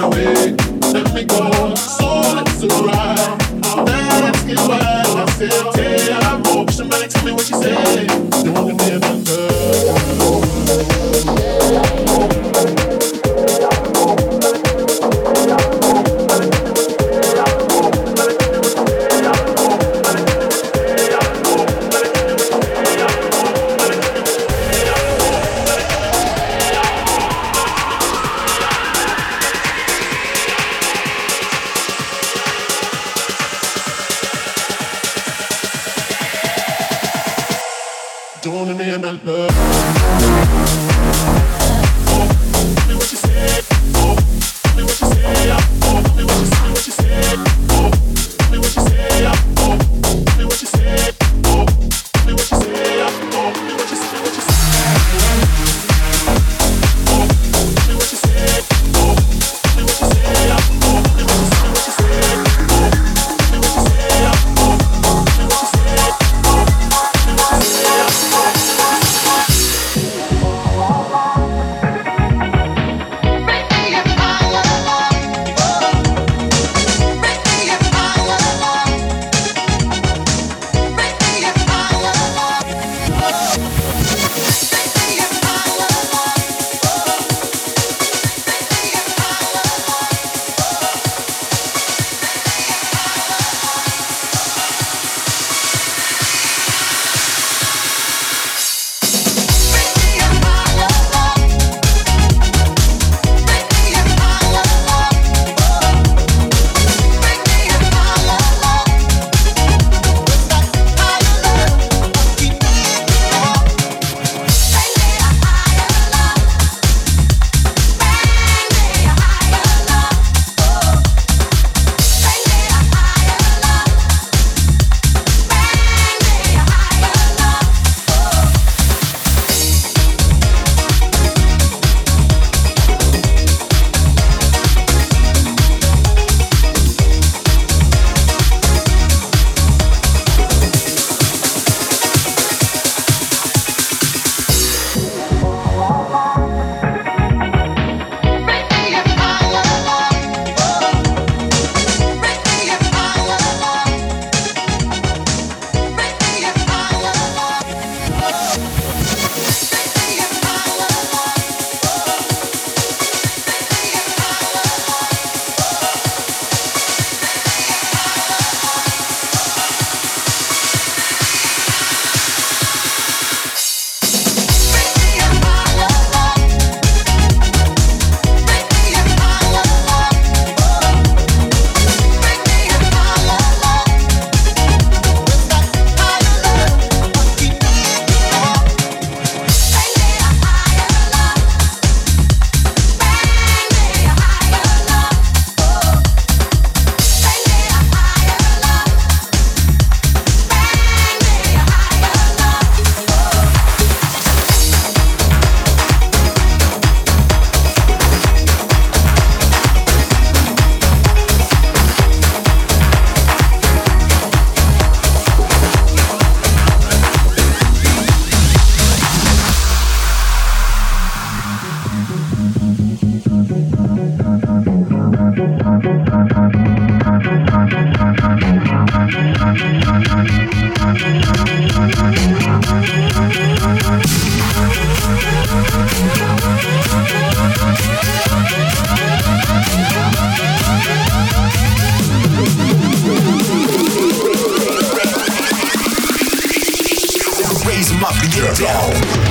away. Get down.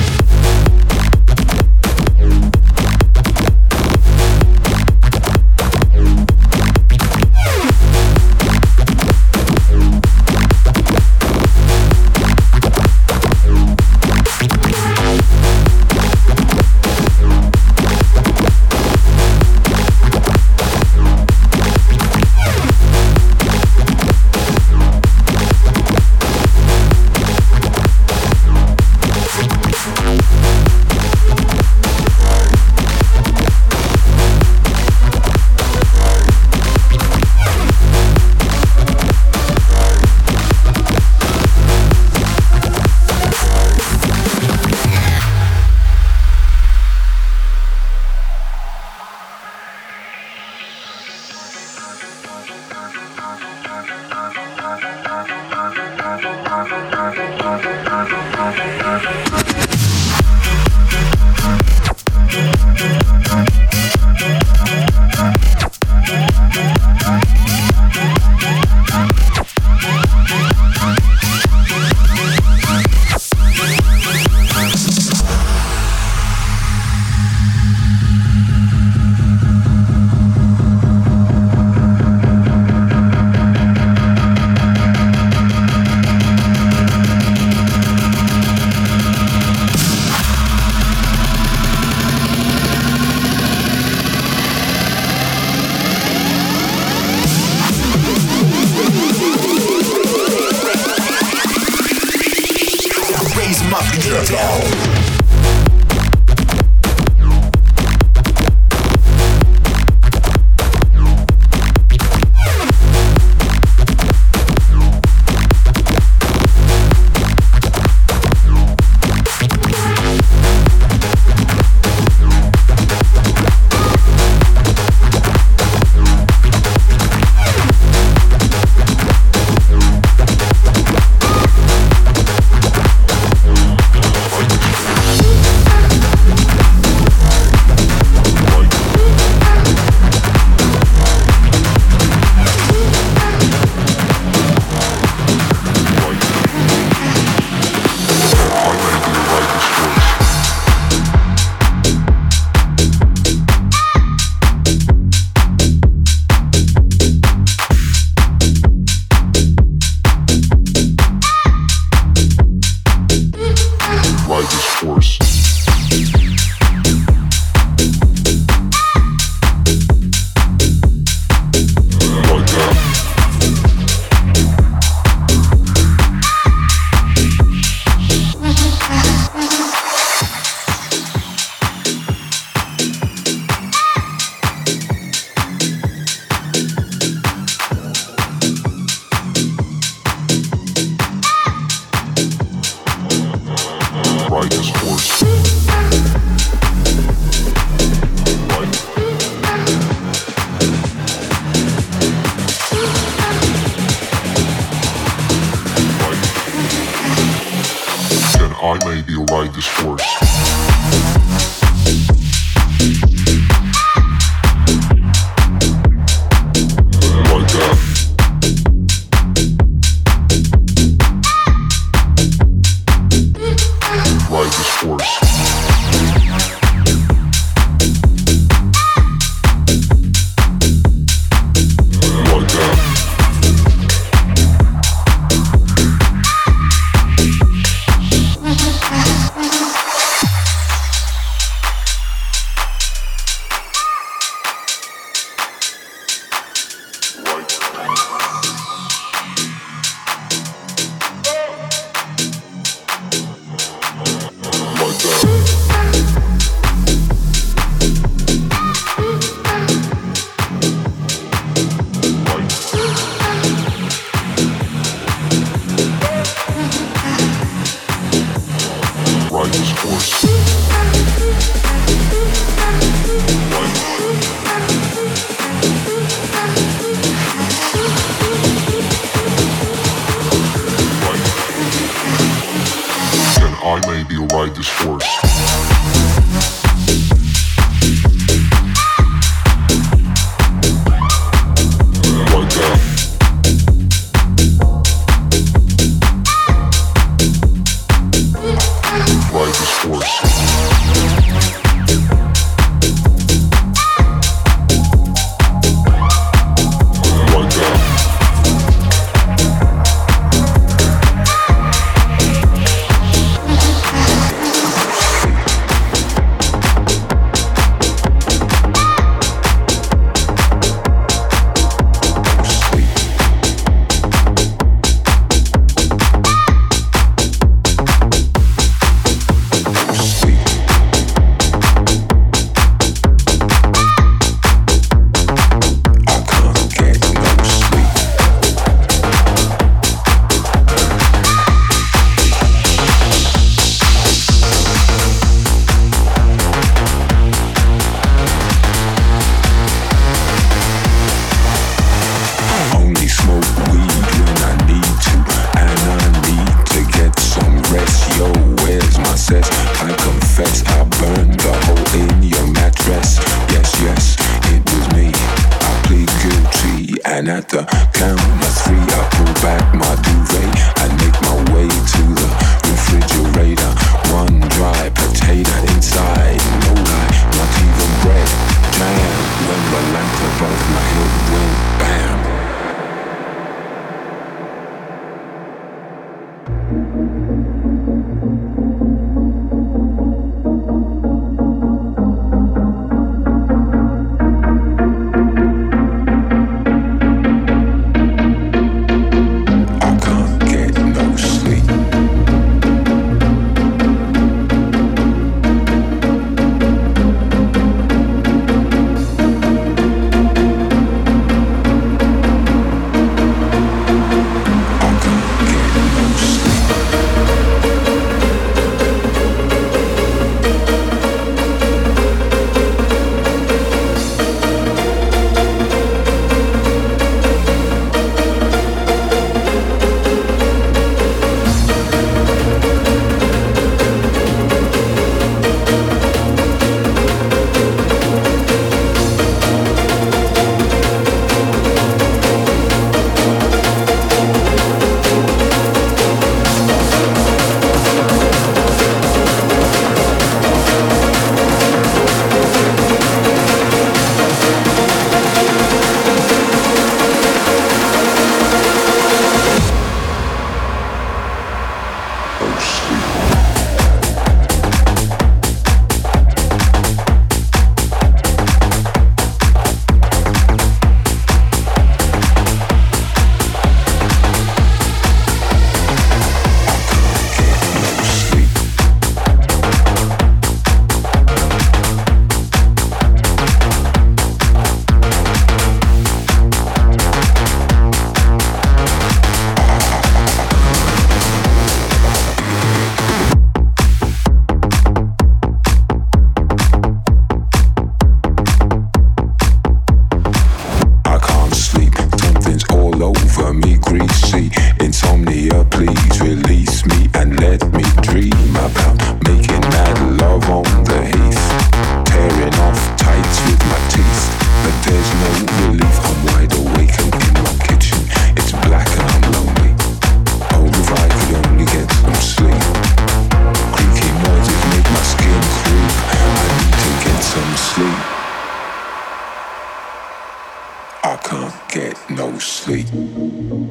sweet.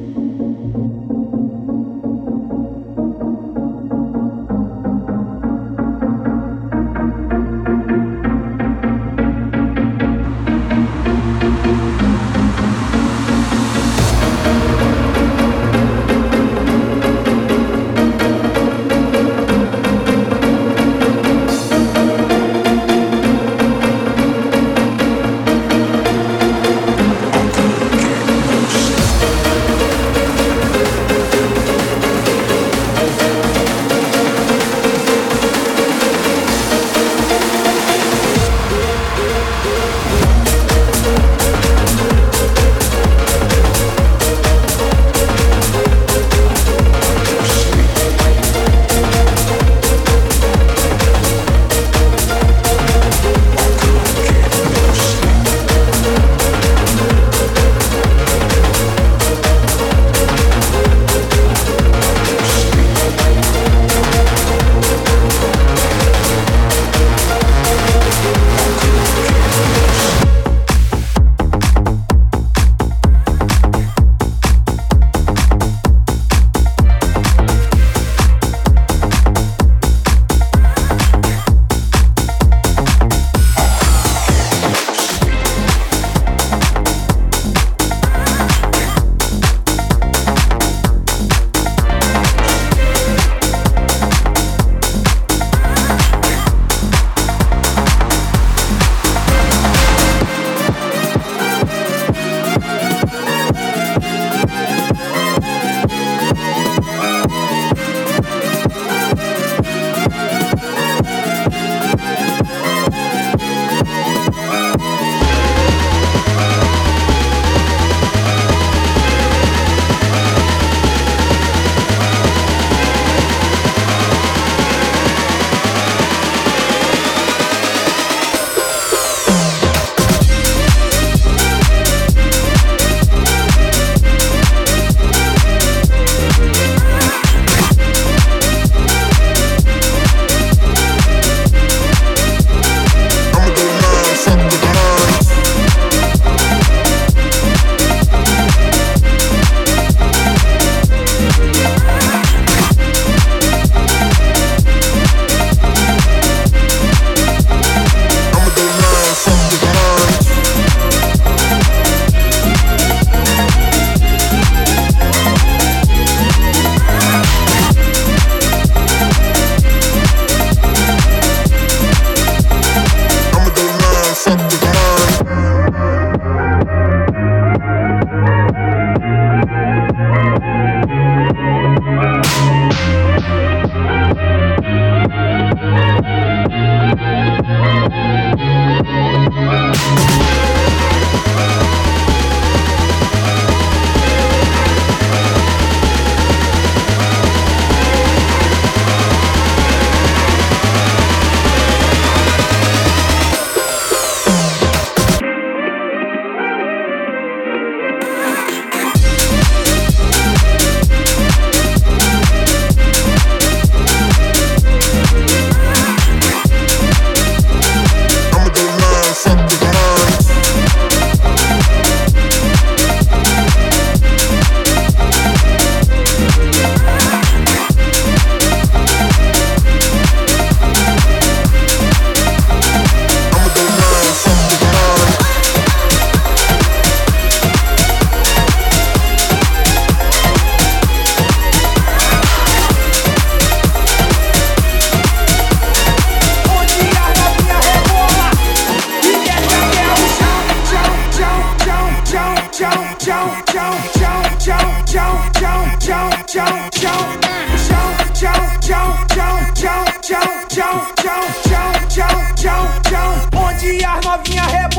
tchau, tchau, tchau, tchau, tchau, tchau, chão. Onde as novinhas rebolam.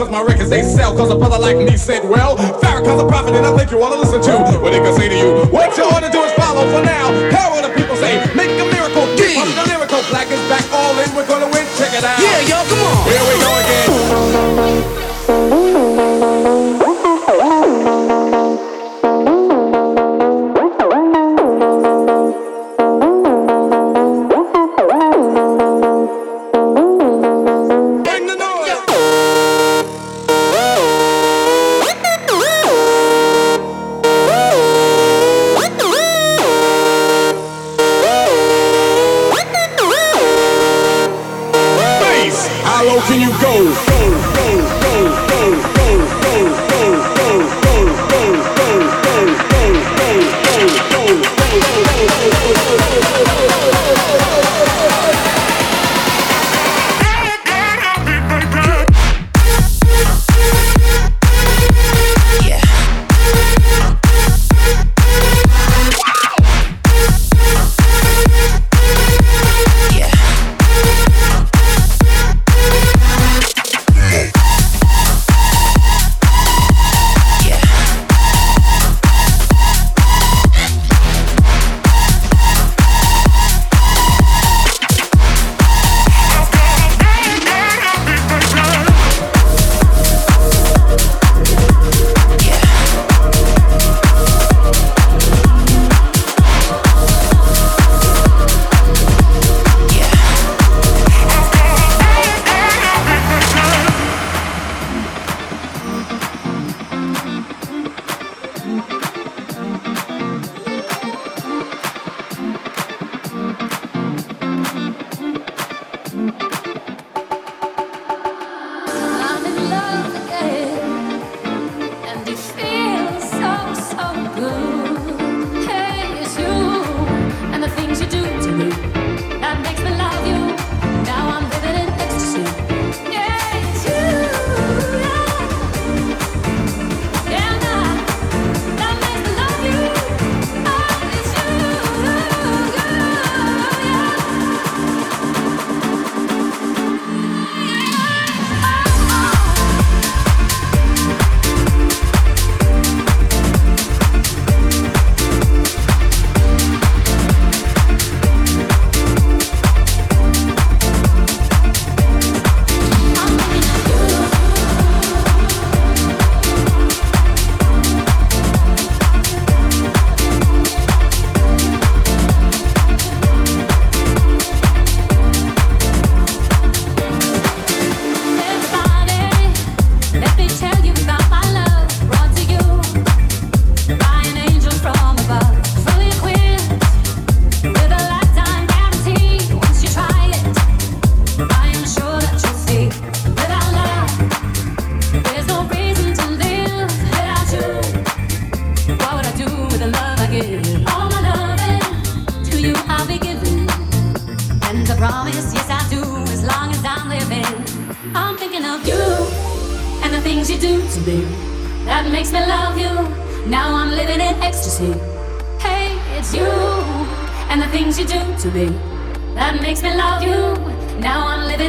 Cause my records they sell. Cause a brother like me said, well, Farrakhan's a prophet and I think you wanna listen to what they can say to you. What you ought to do is follow for now.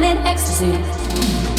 In ecstasy.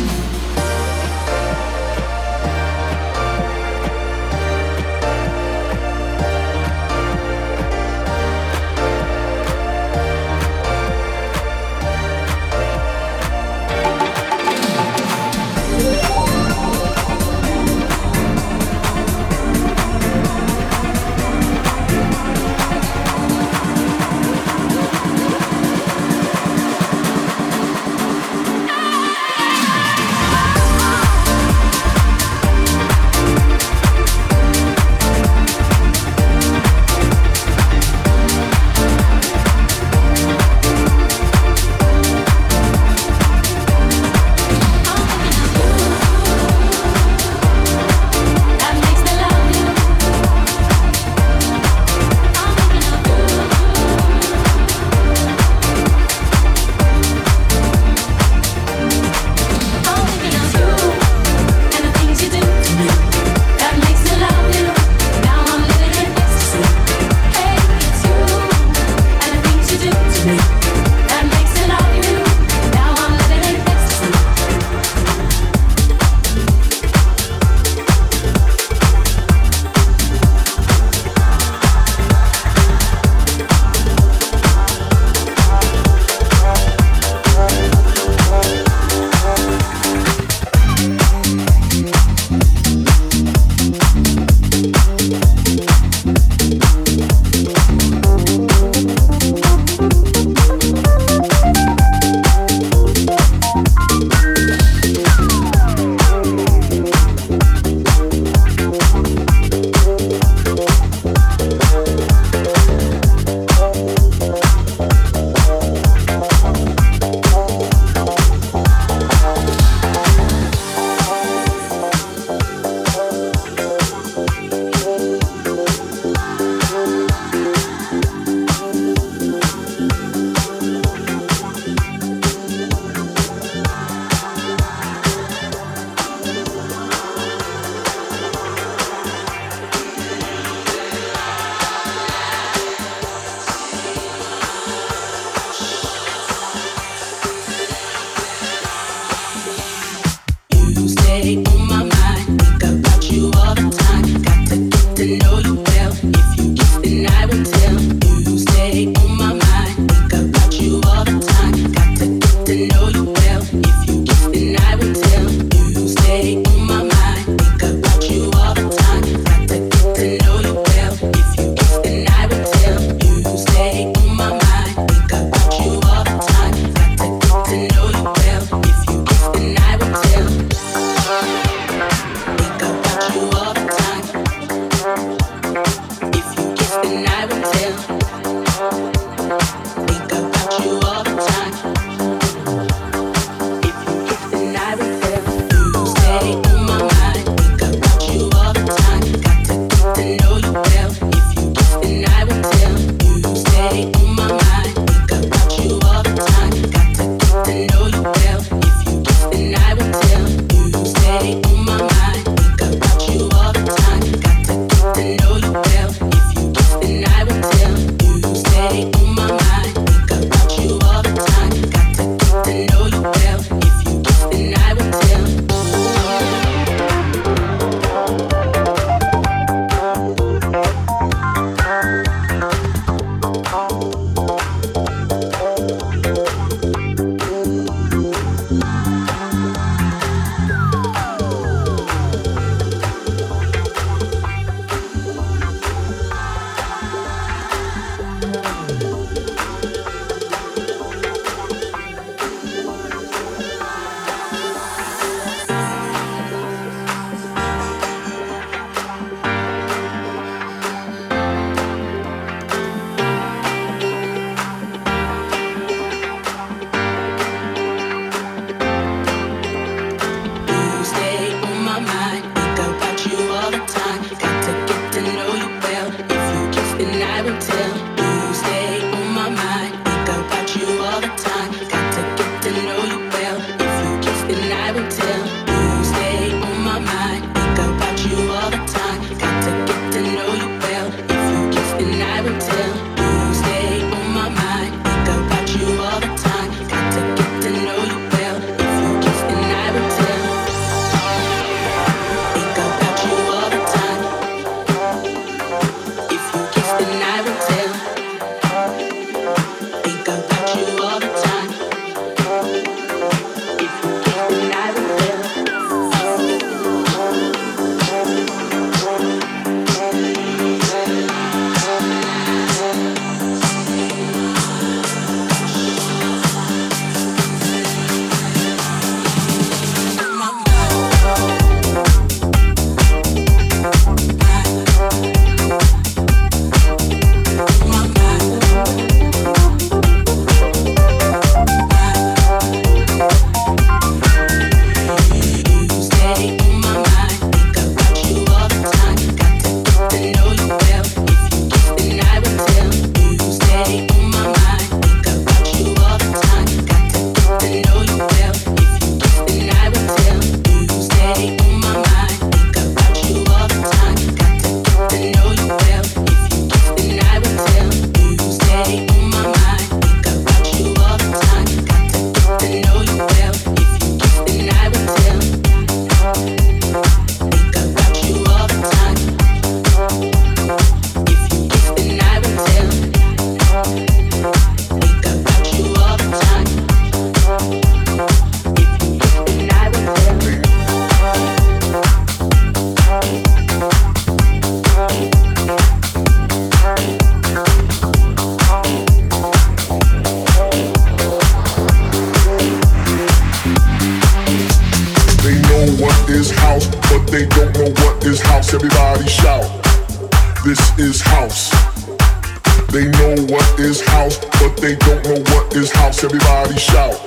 Everybody shout.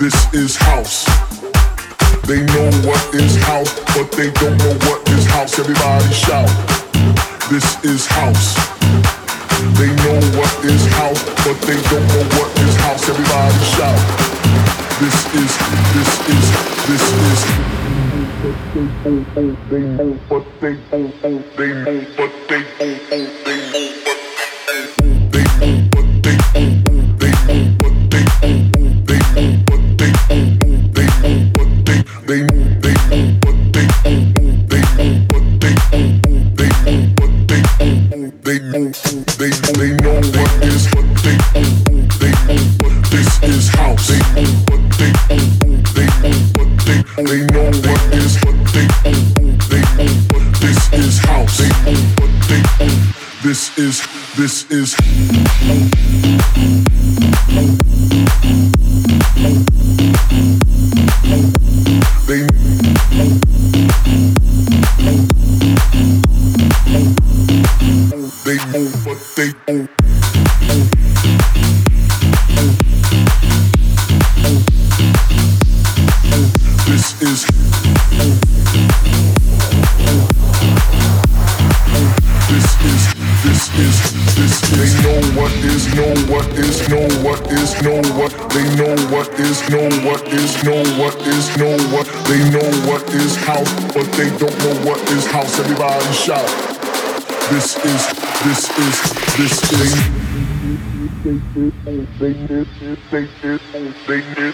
This is house. They know what is house, but they don't know what is house. Everybody shout. This is house. They know what is house, but they don't know what is house. Everybody shout. This is, this is, this is. But they, they. they, they, they, they, they, they,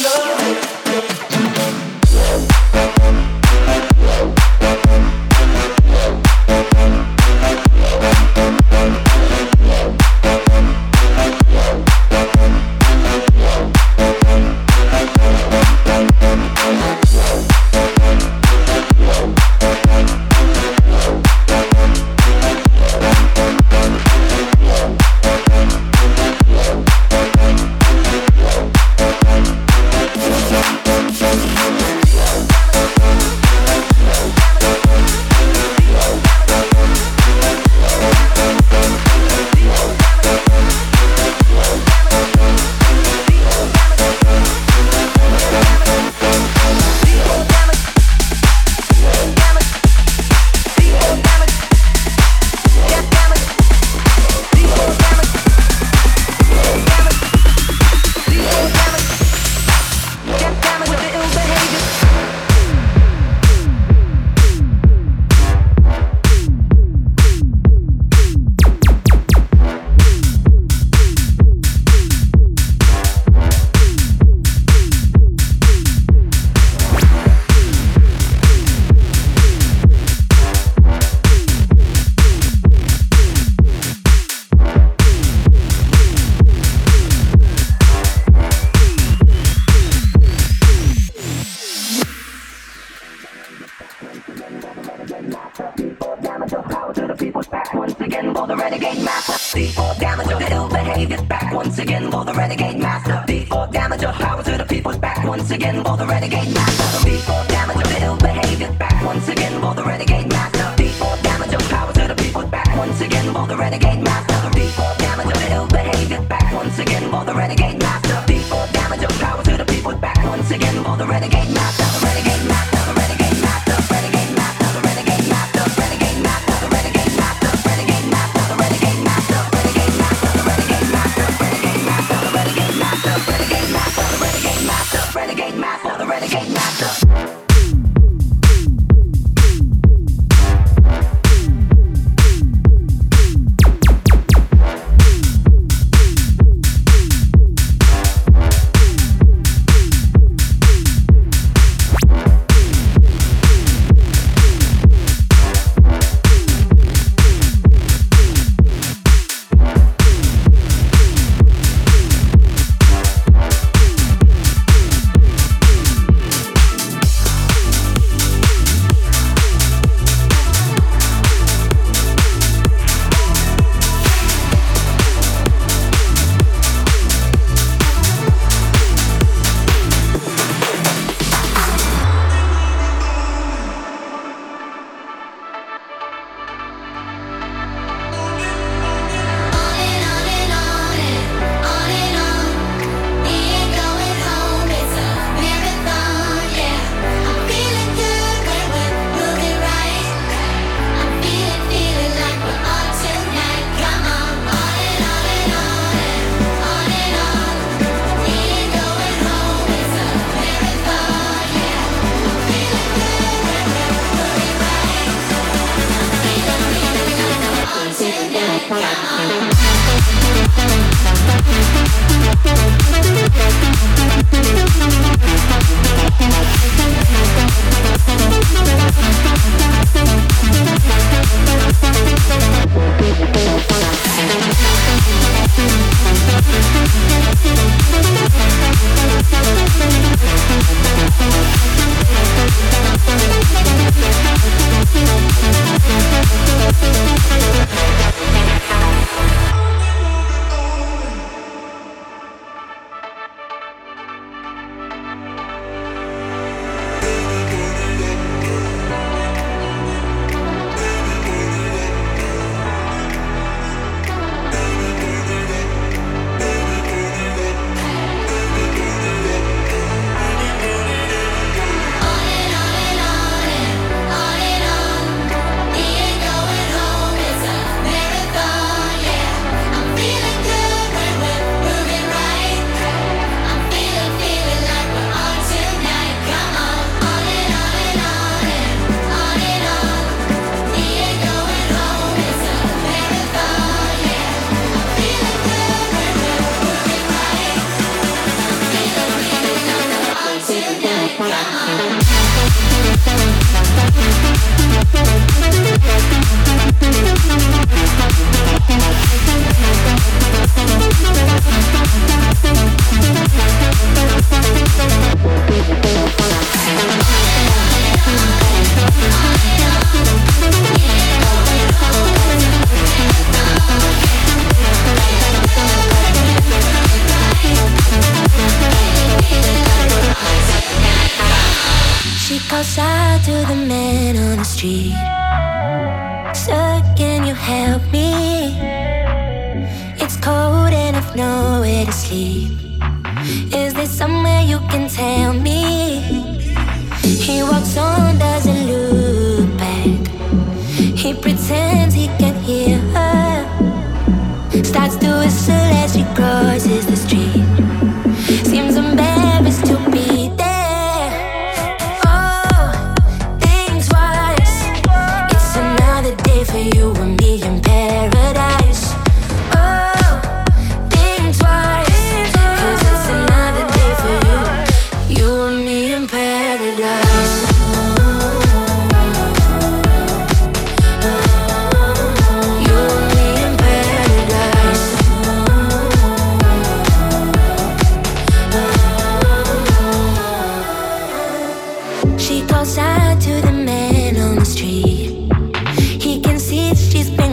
love.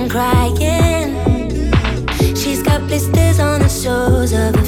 crying. She's got blisters on the soles of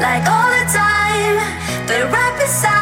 like all the time. They're right beside.